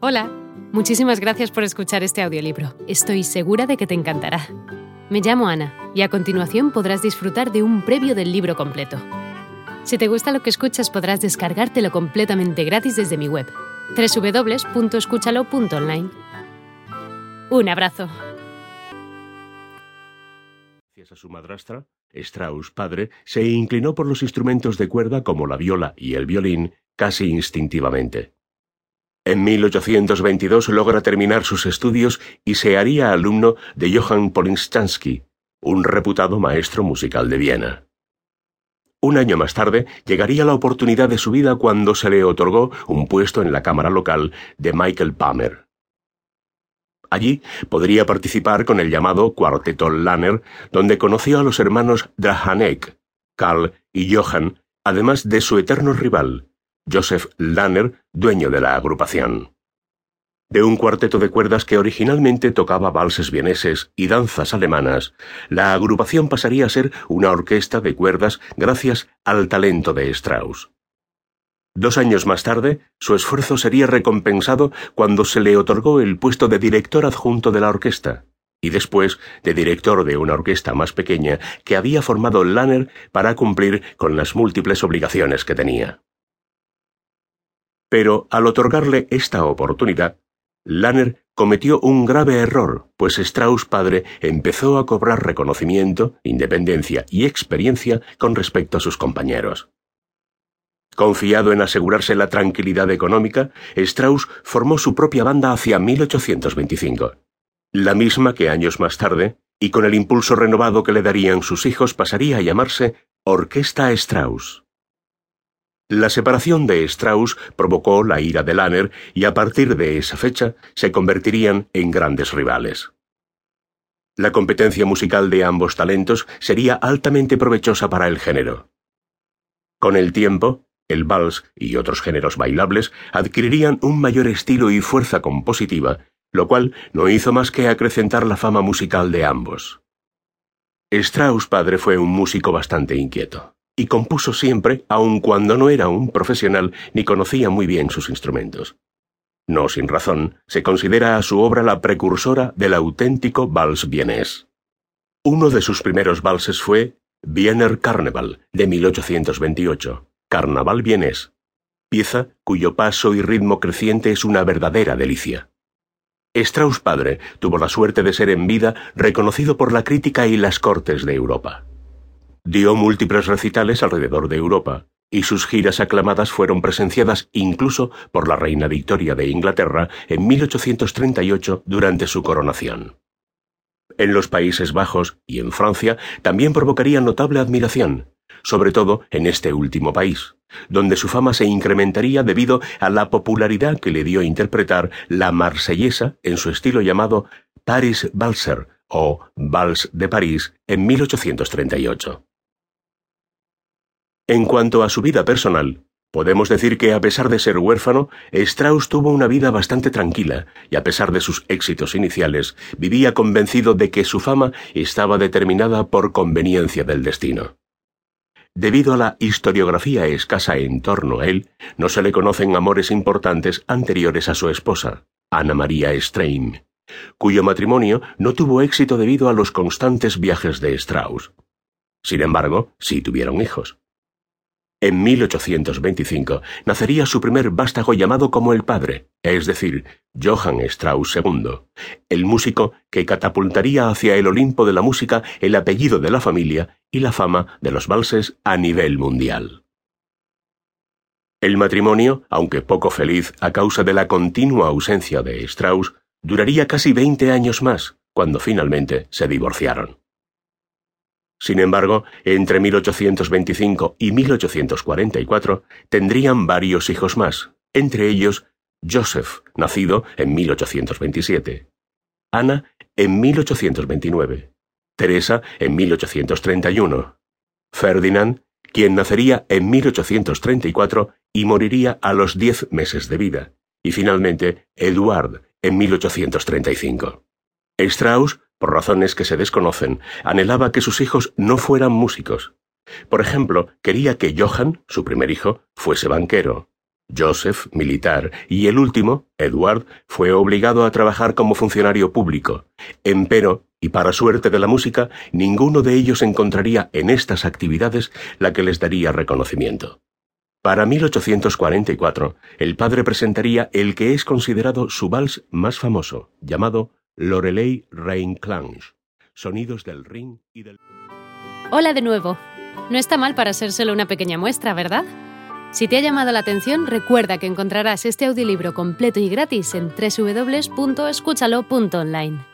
Hola, muchísimas gracias por escuchar este audiolibro. Estoy segura de que te encantará. Me llamo Ana y a continuación podrás disfrutar de un previo del libro completo. Si te gusta lo que escuchas podrás descargártelo completamente gratis desde mi web, www.escúchalo.online. Un abrazo. Gracias a su madrastra, Strauss, padre, se inclinó por los instrumentos de cuerda como la viola y el violín casi instintivamente. En 1822 logra terminar sus estudios y se haría alumno de Johann Polinstansky, un reputado maestro musical de Viena. Un año más tarde llegaría la oportunidad de su vida cuando se le otorgó un puesto en la cámara local de Michael Palmer. Allí podría participar con el llamado Cuarteto Lanner, donde conoció a los hermanos Drahanek, Karl y Johann, además de su eterno rival, Joseph Lanner, dueño de la agrupación. De un cuarteto de cuerdas que originalmente tocaba valses vieneses y danzas alemanas, la agrupación pasaría a ser una orquesta de cuerdas gracias al talento de Strauss. Dos años más tarde, su esfuerzo sería recompensado cuando se le otorgó el puesto de director adjunto de la orquesta, y después de director de una orquesta más pequeña que había formado Lanner para cumplir con las múltiples obligaciones que tenía. Pero al otorgarle esta oportunidad, Lanner cometió un grave error, pues Strauss padre empezó a cobrar reconocimiento, independencia y experiencia con respecto a sus compañeros. Confiado en asegurarse la tranquilidad económica, Strauss formó su propia banda hacia 1825, la misma que años más tarde, y con el impulso renovado que le darían sus hijos, pasaría a llamarse Orquesta Strauss. La separación de Strauss provocó la ira de Lanner y a partir de esa fecha se convertirían en grandes rivales. La competencia musical de ambos talentos sería altamente provechosa para el género. Con el tiempo, el vals y otros géneros bailables adquirirían un mayor estilo y fuerza compositiva, lo cual no hizo más que acrecentar la fama musical de ambos. Strauss padre fue un músico bastante inquieto y compuso siempre, aun cuando no era un profesional ni conocía muy bien sus instrumentos. No sin razón, se considera a su obra la precursora del auténtico vals vienés. Uno de sus primeros valses fue Wiener Carnival, de 1828, Carnaval vienés, pieza cuyo paso y ritmo creciente es una verdadera delicia. Strauss padre tuvo la suerte de ser en vida reconocido por la crítica y las cortes de Europa. Dio múltiples recitales alrededor de Europa, y sus giras aclamadas fueron presenciadas incluso por la reina Victoria de Inglaterra en 1838 durante su coronación. En los Países Bajos y en Francia también provocaría notable admiración, sobre todo en este último país, donde su fama se incrementaría debido a la popularidad que le dio interpretar la marsellesa en su estilo llamado Paris Valser o Vals de París en 1838. En cuanto a su vida personal, podemos decir que a pesar de ser huérfano, Strauss tuvo una vida bastante tranquila y a pesar de sus éxitos iniciales, vivía convencido de que su fama estaba determinada por conveniencia del destino. Debido a la historiografía escasa en torno a él, no se le conocen amores importantes anteriores a su esposa, Ana María Strain, cuyo matrimonio no tuvo éxito debido a los constantes viajes de Strauss. Sin embargo, sí tuvieron hijos. En 1825 nacería su primer vástago llamado como el padre, es decir, Johann Strauss II, el músico que catapultaría hacia el Olimpo de la música el apellido de la familia y la fama de los valses a nivel mundial. El matrimonio, aunque poco feliz a causa de la continua ausencia de Strauss, duraría casi veinte años más, cuando finalmente se divorciaron. Sin embargo, entre 1825 y 1844 tendrían varios hijos más, entre ellos Joseph, nacido en 1827, Ana en 1829, Teresa en 1831, Ferdinand, quien nacería en 1834 y moriría a los diez meses de vida, y finalmente Eduard en 1835. Strauss por razones que se desconocen, anhelaba que sus hijos no fueran músicos. Por ejemplo, quería que Johann, su primer hijo, fuese banquero. Joseph, militar, y el último, Edward, fue obligado a trabajar como funcionario público. Empero, y para suerte de la música, ninguno de ellos encontraría en estas actividades la que les daría reconocimiento. Para 1844, el padre presentaría el que es considerado su vals más famoso, llamado Lorelei Reinclange, sonidos del ring y del... Hola de nuevo. No está mal para ser solo una pequeña muestra, ¿verdad? Si te ha llamado la atención, recuerda que encontrarás este audiolibro completo y gratis en www.escúchalo.online.